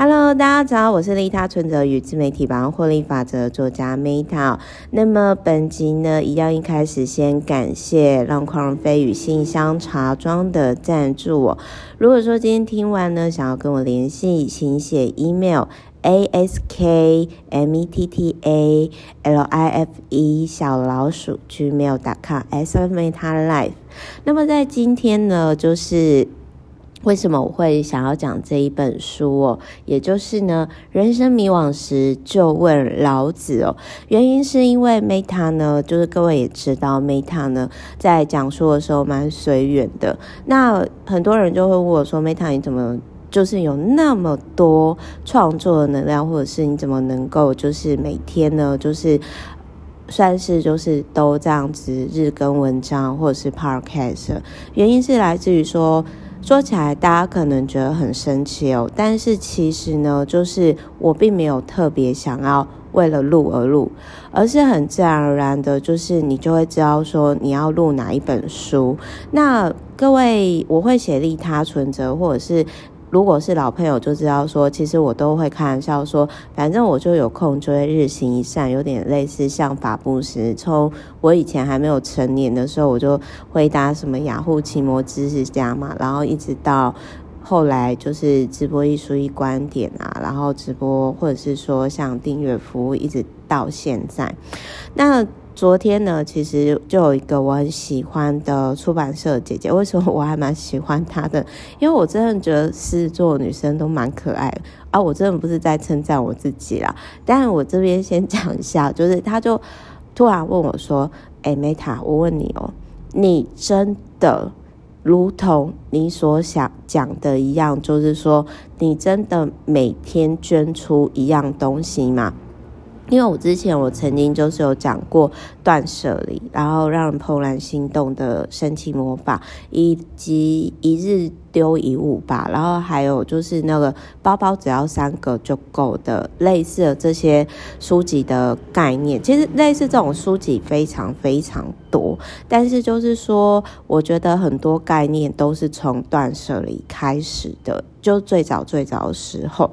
Hello，大家好，我是利他存折与自媒体百万获利法则作家 Meta。那么本集呢，一样一开始先感谢浪况飞与信箱茶庄的赞助我。如果说今天听完呢，想要跟我联系，请写 email a s k m e t t a l i f e 小老鼠 gmail.com s f meta life。那么在今天呢，就是。为什么我会想要讲这一本书哦？也就是呢，人生迷惘时就问老子哦。原因是因为 Meta 呢，就是各位也知道，Meta 呢在讲述的时候蛮随缘的。那很多人就会问我说：“Meta 你怎么就是有那么多创作的能量，或者是你怎么能够就是每天呢，就是算是就是都这样子日更文章或者是 Podcast？” 原因是来自于说。说起来，大家可能觉得很神奇哦，但是其实呢，就是我并没有特别想要为了录而录，而是很自然而然的，就是你就会知道说你要录哪一本书。那各位，我会写利他存折，或者是。如果是老朋友就知道说，其实我都会开玩笑说，反正我就有空就会日行一善，有点类似像法布什。从我以前还没有成年的时候，我就回答什么雅虎奇摩知识家嘛，然后一直到后来就是直播一书一观点啊，然后直播或者是说像订阅服务，一直到现在，那。昨天呢，其实就有一个我很喜欢的出版社姐姐。为什么我还蛮喜欢她的？因为我真的觉得狮子座女生都蛮可爱的啊！我真的不是在称赞我自己啦。但我这边先讲一下，就是她就突然问我说：“哎，Meta，我问你哦，你真的如同你所想讲的一样，就是说你真的每天捐出一样东西吗？”因为我之前我曾经就是有讲过断舍离，然后让怦然心动的神奇魔法，以及一日丢一物吧，然后还有就是那个包包只要三个就够的，类似的这些书籍的概念，其实类似这种书籍非常非常多，但是就是说，我觉得很多概念都是从断舍离开始的。就最早最早的时候，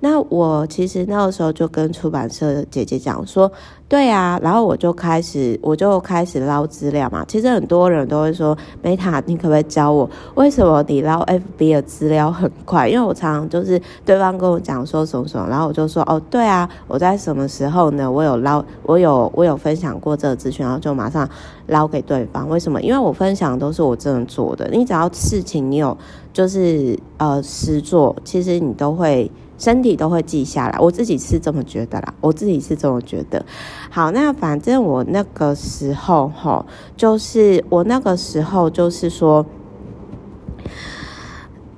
那我其实那个时候就跟出版社的姐姐讲说。对啊，然后我就开始，我就开始捞资料嘛。其实很多人都会说，Meta，你可不可以教我为什么你捞 FB 的资料很快？因为我常常就是对方跟我讲说什么什么，然后我就说哦，对啊，我在什么时候呢？我有捞，我有我有分享过这个资讯，然后就马上捞给对方。为什么？因为我分享都是我真的做的。你只要事情你有就是呃实做，其实你都会。身体都会记下来，我自己是这么觉得啦，我自己是这么觉得。好，那反正我那个时候齁，就是我那个时候就是说，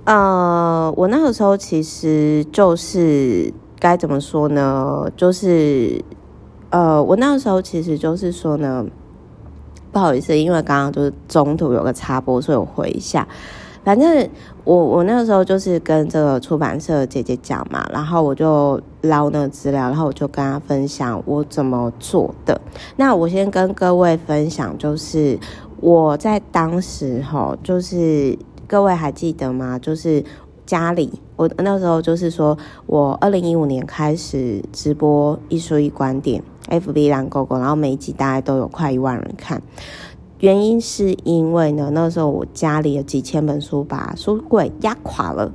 呃，我那个时候其实就是该怎么说呢？就是呃，我那个时候其实就是说呢，不好意思，因为刚刚就是中途有个插播，所以我回一下。反正我我那个时候就是跟这个出版社姐姐讲嘛，然后我就捞那个资料，然后我就跟她分享我怎么做的。那我先跟各位分享，就是我在当时哈，就是各位还记得吗？就是家里我那时候就是说我二零一五年开始直播一书一观点，FB 蓝勾勾，然后每一集大概都有快一万人看。原因是因为呢，那时候我家里有几千本书，把书柜压垮了。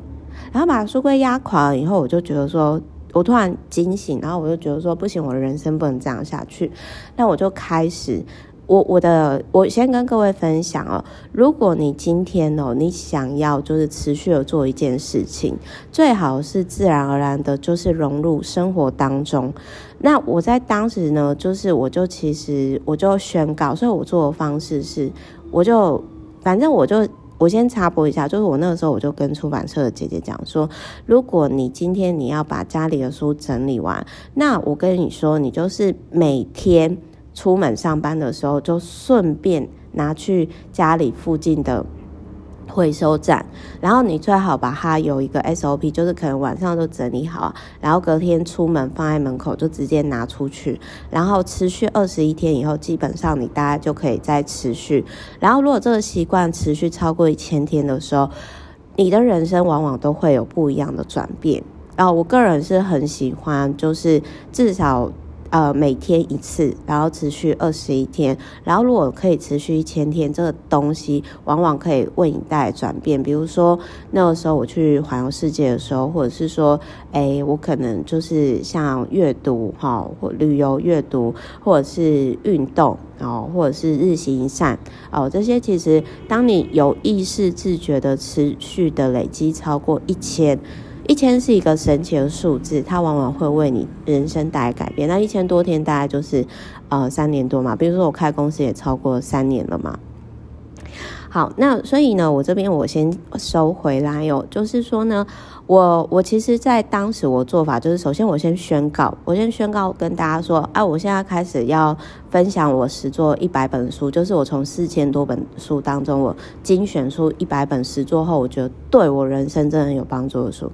然后把书柜压垮了以后，我就觉得说，我突然惊醒，然后我就觉得说，不行，我的人生不能这样下去。那我就开始。我我的我先跟各位分享哦，如果你今天哦，你想要就是持续的做一件事情，最好是自然而然的，就是融入生活当中。那我在当时呢，就是我就其实我就宣告，所以我做的方式是，我就反正我就我先插播一下，就是我那个时候我就跟出版社的姐姐讲说，如果你今天你要把家里的书整理完，那我跟你说，你就是每天。出门上班的时候，就顺便拿去家里附近的回收站，然后你最好把它有一个 SOP，就是可能晚上都整理好，然后隔天出门放在门口就直接拿出去，然后持续二十一天以后，基本上你大家就可以再持续。然后如果这个习惯持续超过一千天的时候，你的人生往往都会有不一样的转变。然后我个人是很喜欢，就是至少。呃，每天一次，然后持续二十一天，然后如果可以持续一千天，这个东西往往可以为你带来转变。比如说那个时候我去环游世界的时候，或者是说，诶，我可能就是像阅读哈，或旅游阅读，或者是运动哦，或者是日行一善哦，这些其实当你有意识自觉的持续的累积超过一千。一千是一个神奇的数字，它往往会为你人生带来改变。那一千多天大概就是呃三年多嘛，比如说我开公司也超过三年了嘛。好，那所以呢，我这边我先收回来哟、哦，就是说呢。我我其实，在当时我做法就是，首先我先宣告，我先宣告跟大家说，啊，我现在开始要分享我实作一百本书，就是我从四千多本书当中，我精选出一百本实作后，我觉得对我人生真的有帮助的书。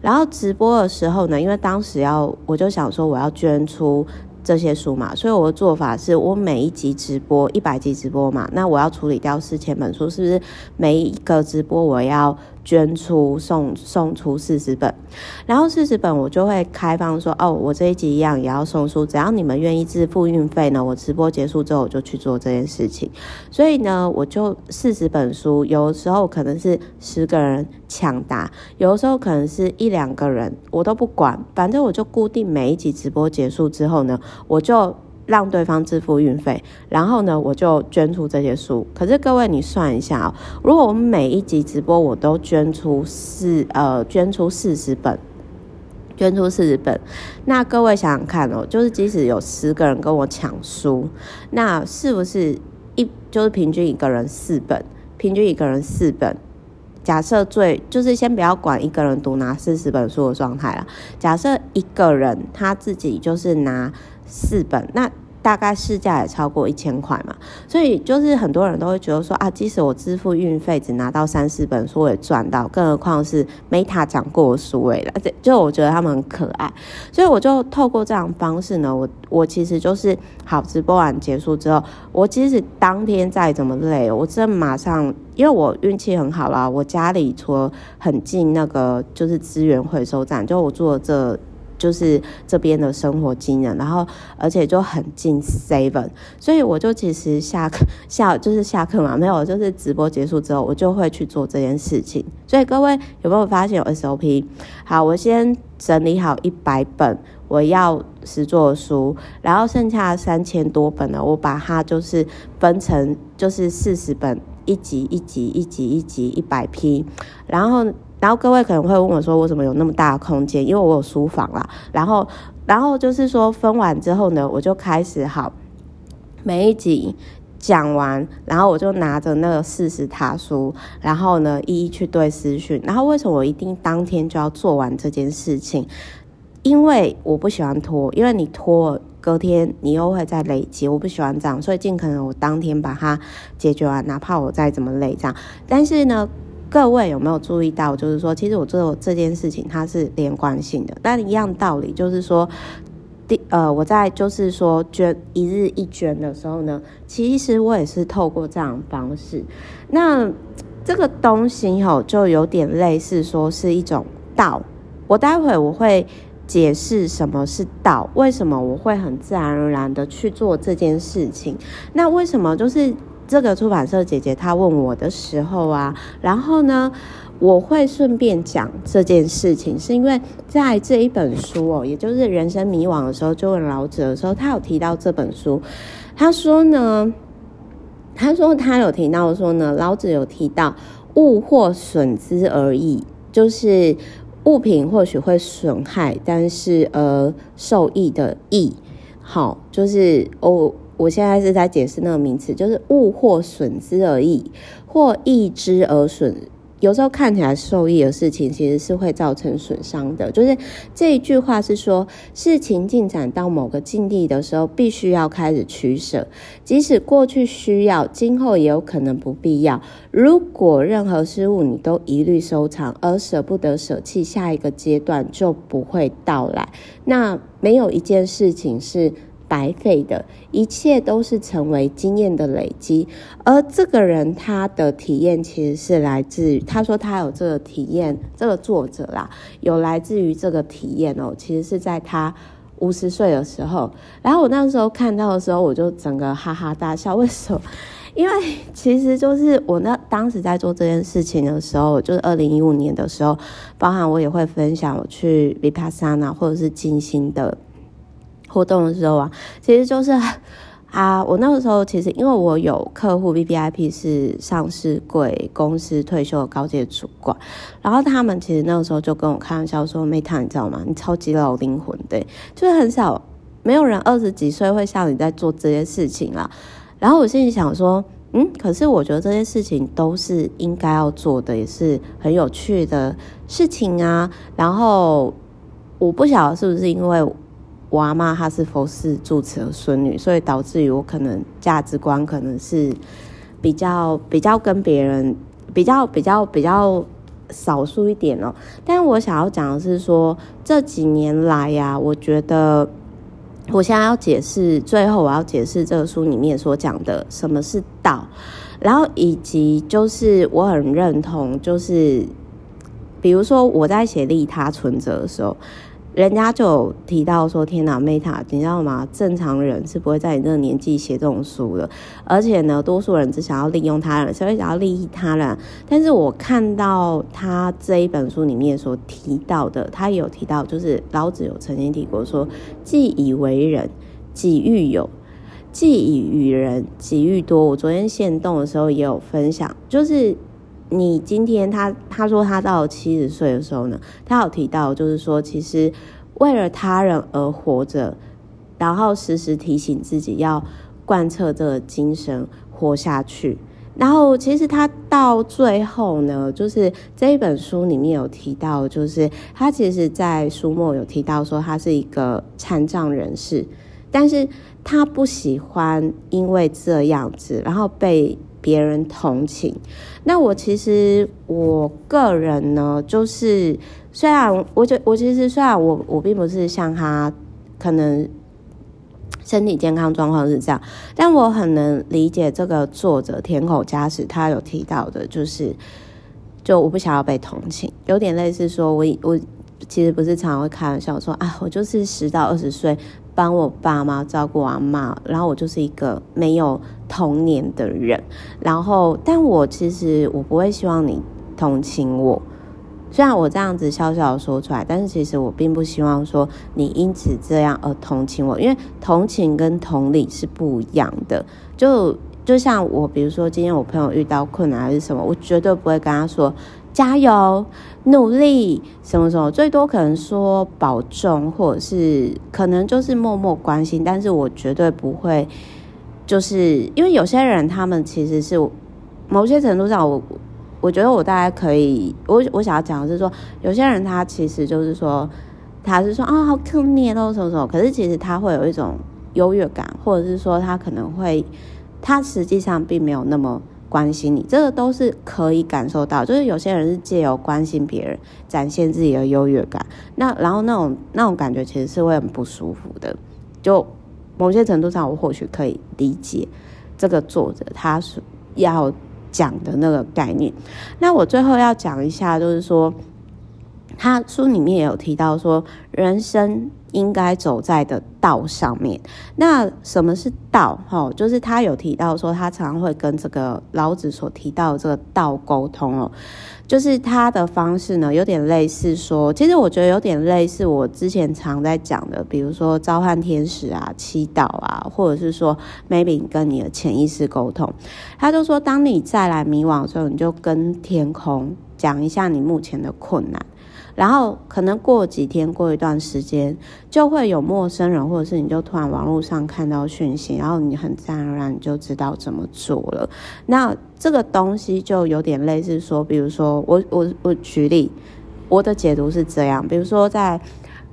然后直播的时候呢，因为当时要，我就想说我要捐出。这些书嘛，所以我的做法是我每一集直播一百集直播嘛，那我要处理掉四千本书，是不是每一个直播我要捐出送送出四十本，然后四十本我就会开放说哦，我这一集一样也要送书，只要你们愿意支付运费呢，我直播结束之后我就去做这件事情。所以呢，我就四十本书，有时候可能是十个人抢答，有时候可能是一两个人，我都不管，反正我就固定每一集直播结束之后呢。我就让对方支付运费，然后呢，我就捐出这些书。可是各位，你算一下哦，如果我们每一集直播我都捐出四呃捐出四十本，捐出四十本，那各位想想看哦，就是即使有十个人跟我抢书，那是不是一就是平均一个人四本？平均一个人四本。假设最就是先不要管一个人读拿四十本书的状态了，假设一个人他自己就是拿。四本，那大概市价也超过一千块嘛，所以就是很多人都会觉得说啊，即使我支付运费只拿到三四本书，我也赚到，更何况是 Meta 讲过书诶了，这就我觉得他们很可爱，所以我就透过这样方式呢，我我其实就是好直播完结束之后，我即使当天再怎么累，我真马上，因为我运气很好啦，我家里除了很近那个就是资源回收站，就我做这。就是这边的生活经验，然后而且就很近 seven，所以我就其实下课下就是下课嘛，没有就是直播结束之后，我就会去做这件事情。所以各位有没有发现有 SOP？好，我先整理好一百本我要实作的书，然后剩下三千多本呢，我把它就是分成就是四十本，一集一集一集一集一百批，然后。然后各位可能会问我说：“为什么有那么大的空间？”因为我有书房啦。然后，然后就是说分完之后呢，我就开始好每一集讲完，然后我就拿着那个四十塔书，然后呢一一去对私讯。然后为什么我一定当天就要做完这件事情？因为我不喜欢拖，因为你拖隔天你又会再累积，我不喜欢这样，所以尽可能我当天把它解决完，哪怕我再怎么累这样。但是呢。各位有没有注意到，就是说，其实我做这件事情它是连贯性的。但一样道理，就是说，第呃，我在就是说捐一日一捐的时候呢，其实我也是透过这样的方式。那这个东西吼，就有点类似说是一种道。我待会我会解释什么是道，为什么我会很自然而然的去做这件事情。那为什么就是？这个出版社姐姐她问我的时候啊，然后呢，我会顺便讲这件事情，是因为在这一本书哦，也就是人生迷惘的时候，就问老子的时候，他有提到这本书。他说呢，他说他有提到说呢，老子有提到物或损之而益，就是物品或许会损害，但是呃受益的益，好，就是哦。我现在是在解释那个名词，就是物或损之而益，或益之而损。有时候看起来受益的事情，其实是会造成损伤的。就是这一句话是说，事情进展到某个境地的时候，必须要开始取舍。即使过去需要，今后也有可能不必要。如果任何失误你都一律收藏，而舍不得舍弃，下一个阶段就不会到来。那没有一件事情是。白费的，一切都是成为经验的累积。而这个人他的体验其实是来自于，他说他有这个体验，这个作者啦，有来自于这个体验哦，其实是在他五十岁的时候。然后我那时候看到的时候，我就整个哈哈大笑。为什么？因为其实就是我那当时在做这件事情的时候，就是二零一五年的时候，包含我也会分享我去 Vipassana 或者是静心的。活动的时候啊，其实就是 啊，我那个时候其实因为我有客户 B B I P 是上市贵公司退休的高阶主管，然后他们其实那个时候就跟我开玩笑说：“Meta，你知道吗？你超级老灵魂，对，就是很少没有人二十几岁会像你在做这些事情啦。”然后我心里想说：“嗯，可是我觉得这些事情都是应该要做的，也是很有趣的事情啊。”然后我不晓得是不是因为。我阿妈她是佛寺住持的孙女，所以导致于我可能价值观可能是比较比较跟别人比较比较比较少数一点哦。但我想要讲的是说，这几年来呀、我觉得我现在要解释，最后我要解释这个书里面所讲的什么是道，然后以及就是我很认同，就是比如说我在写利他存折的时候。人家就有提到说：“天哪，Meta，你知道吗？正常人是不会在你这个年纪写这种书的。而且呢，多数人只想要利用他人，所以想要利益他人。但是我看到他这一本书里面所提到的，他也有提到，就是老子有曾经提过说：‘既以为人，己欲有；既以与人，己欲多。’我昨天限动的时候也有分享，就是。”你今天他他说他到七十岁的时候呢，他有提到就是说，其实为了他人而活着，然后时时提醒自己要贯彻这个精神活下去。然后其实他到最后呢，就是这一本书里面有提到，就是他其实，在书末有提到说他是一个残障人士，但是他不喜欢因为这样子，然后被。别人同情，那我其实我个人呢，就是虽然我觉我其实虽然我我并不是像他，可能身体健康状况是这样，但我很能理解这个作者田口嘉实他有提到的，就是就我不想要被同情，有点类似说我我其实不是常常会开玩笑说啊，我就是十到二十岁。帮我爸妈照顾阿嬷，然后我就是一个没有童年的人，然后，但我其实我不会希望你同情我，虽然我这样子笑笑说出来，但是其实我并不希望说你因此这样而同情我，因为同情跟同理是不一样的。就就像我，比如说今天我朋友遇到困难还是什么，我绝对不会跟他说。加油，努力，什么什么，最多可能说保重，或者是可能就是默默关心，但是我绝对不会，就是因为有些人他们其实是某些程度上，我我觉得我大概可以，我我想要讲的是说，有些人他其实就是说，他是说啊、哦、好可怜哦什么什么，可是其实他会有一种优越感，或者是说他可能会，他实际上并没有那么。关心你，这个都是可以感受到。就是有些人是借由关心别人，展现自己的优越感。那然后那种那种感觉其实是会很不舒服的。就某些程度上，我或许可以理解这个作者他是要讲的那个概念。那我最后要讲一下，就是说他书里面也有提到说，人生。应该走在的道上面。那什么是道？哈，就是他有提到说，他常常会跟这个老子所提到的这个道沟通哦。就是他的方式呢，有点类似说，其实我觉得有点类似我之前常在讲的，比如说召唤天使啊、祈祷啊，或者是说 maybe 跟你的潜意识沟通。他就说，当你再来迷惘的时候，你就跟天空讲一下你目前的困难。然后可能过几天，过一段时间，就会有陌生人，或者是你就突然网络上看到讯息，然后你很自然而然就知道怎么做了。那这个东西就有点类似说，比如说我我我举例，我的解读是这样，比如说在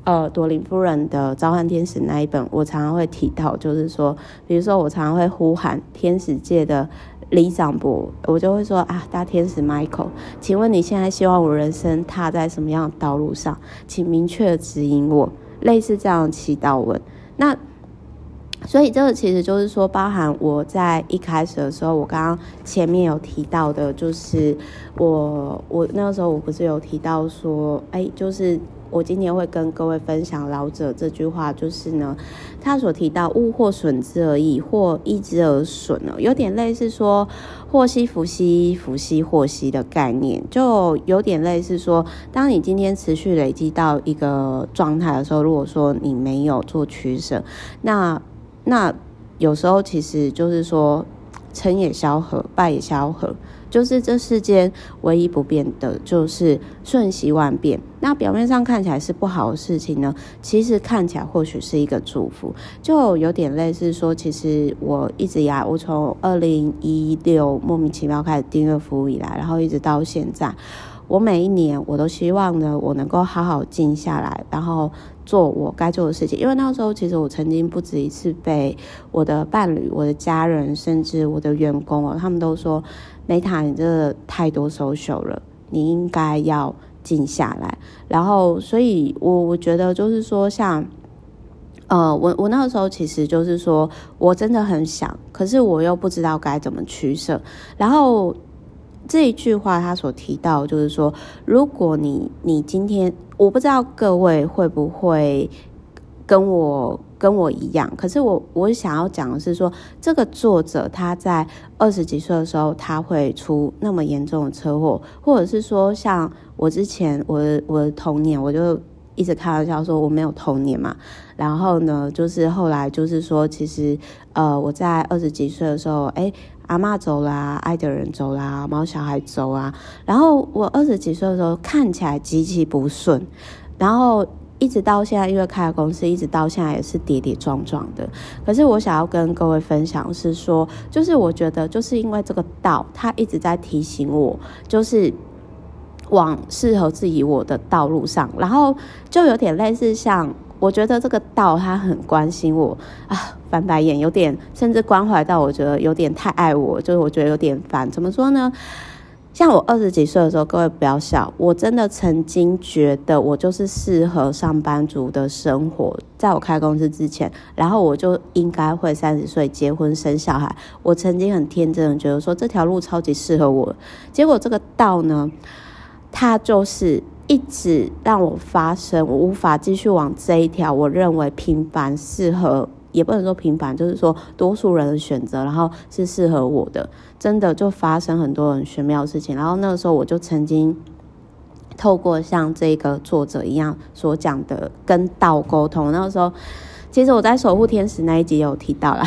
呃朵琳夫人的召唤天使那一本，我常常会提到，就是说，比如说我常常会呼喊天使界的。李长博，我就会说啊，大天使 Michael，请问你现在希望我人生踏在什么样的道路上？请明确指引我，类似这样的祈祷文。那所以这个其实就是说，包含我在一开始的时候，我刚刚前面有提到的，就是我我那个时候我不是有提到说，哎，就是。我今天会跟各位分享老者这句话，就是呢，他所提到“物或损之而益，或益之而损”呢，有点类似说“祸兮福兮，福兮祸兮”的概念，就有点类似说，当你今天持续累积到一个状态的时候，如果说你没有做取舍，那那有时候其实就是说，成也萧何，败也萧何。就是这世间唯一不变的，就是瞬息万变。那表面上看起来是不好的事情呢，其实看起来或许是一个祝福。就有点类似说，其实我一直以来，我从二零一六莫名其妙开始订阅服务以来，然后一直到现在，我每一年我都希望呢，我能够好好静下来，然后做我该做的事情。因为那时候，其实我曾经不止一次被我的伴侣、我的家人，甚至我的员工哦，他们都说。梅塔，你这个太多 social 了，你应该要静下来。然后，所以我我觉得就是说，像呃，我我那个时候其实就是说我真的很想，可是我又不知道该怎么取舍。然后这一句话他所提到就是说，如果你你今天，我不知道各位会不会跟我。跟我一样，可是我我想要讲的是说，这个作者他在二十几岁的时候，他会出那么严重的车祸，或者是说，像我之前我的我的童年，我就一直开玩笑说我没有童年嘛。然后呢，就是后来就是说，其实呃，我在二十几岁的时候，哎，阿嬷走啦，爱的人走啦，毛小孩走啊。然后我二十几岁的时候看起来极其不顺，然后。一直到现在，因为开了公司，一直到现在也是跌跌撞撞的。可是我想要跟各位分享是说，就是我觉得，就是因为这个道，他一直在提醒我，就是往适合自己我的道路上，然后就有点类似像，我觉得这个道他很关心我啊，翻白眼，有点甚至关怀到，我觉得有点太爱我，就是我觉得有点烦。怎么说呢？像我二十几岁的时候，各位不要笑，我真的曾经觉得我就是适合上班族的生活。在我开公司之前，然后我就应该会三十岁结婚生小孩。我曾经很天真的觉得说这条路超级适合我，结果这个道呢，它就是一直让我发生，我无法继续往这一条我认为平凡适合。也不能说平凡，就是说多数人的选择，然后是适合我的，真的就发生很多很玄妙的事情。然后那个时候，我就曾经透过像这个作者一样所讲的跟道沟通。那个时候，其实我在守护天使那一集有提到了，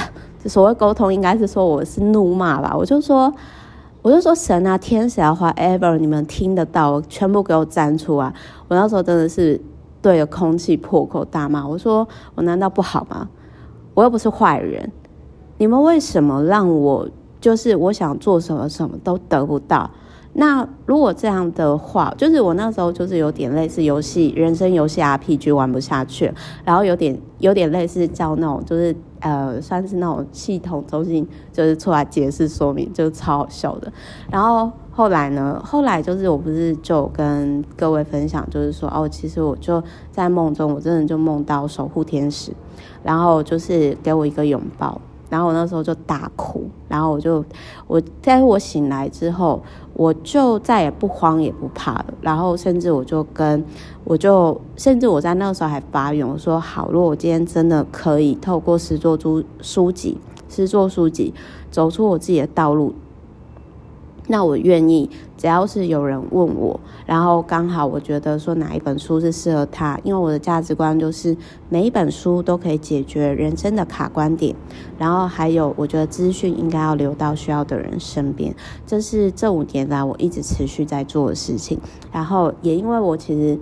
所谓沟通，应该是说我是怒骂吧。我就说，我就说神啊，天使啊，whatever，你们听得到，我全部给我站出来。我那时候真的是对着空气破口大骂。我说，我难道不好吗？我又不是坏人，你们为什么让我就是我想做什么什么都得不到？那如果这样的话，就是我那时候就是有点类似游戏，人生游戏 RPG 玩不下去，然后有点有点类似叫那种就是呃，算是那种系统中心就是出来解释说明，就超好笑的。然后后来呢，后来就是我不是就跟各位分享，就是说哦，其实我就在梦中，我真的就梦到守护天使。然后就是给我一个拥抱，然后我那时候就大哭，然后我就我在我醒来之后，我就再也不慌也不怕了，然后甚至我就跟我就甚至我在那个时候还发愿，我说好，如果我今天真的可以透过诗作书书籍，诗作书籍走出我自己的道路。那我愿意，只要是有人问我，然后刚好我觉得说哪一本书是适合他，因为我的价值观就是每一本书都可以解决人生的卡观点，然后还有我觉得资讯应该要留到需要的人身边，这是这五年来我一直持续在做的事情，然后也因为我其实。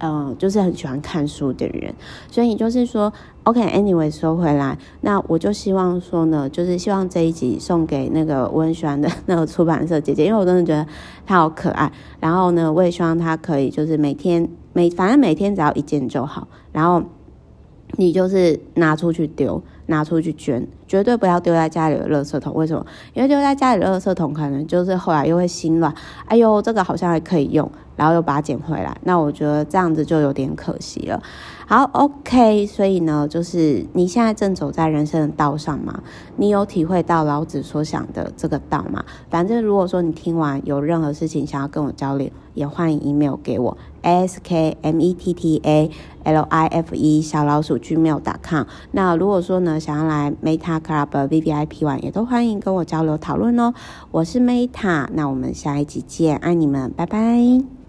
嗯，就是很喜欢看书的人，所以就是说，OK，Anyway，说回来，那我就希望说呢，就是希望这一集送给那个我很喜欢的那个出版社姐姐，因为我真的觉得她好可爱。然后呢，我也希望她可以就是每天每反正每天只要一件就好，然后你就是拿出去丢。拿出去捐，绝对不要丢在家里的垃圾桶。为什么？因为丢在家里垃圾桶，可能就是后来又会心乱，哎呦，这个好像还可以用，然后又把它捡回来，那我觉得这样子就有点可惜了。好，OK，所以呢，就是你现在正走在人生的道上吗？你有体会到老子所想的这个道吗？反正如果说你听完有任何事情想要跟我交流，也欢迎 email 给我 s k m e t t a l i f e 小老鼠 gmail.com。那如果说呢，想要来 Meta Club VVIP 网，也都欢迎跟我交流讨论哦。我是 Meta，那我们下一集见，爱你们，拜拜。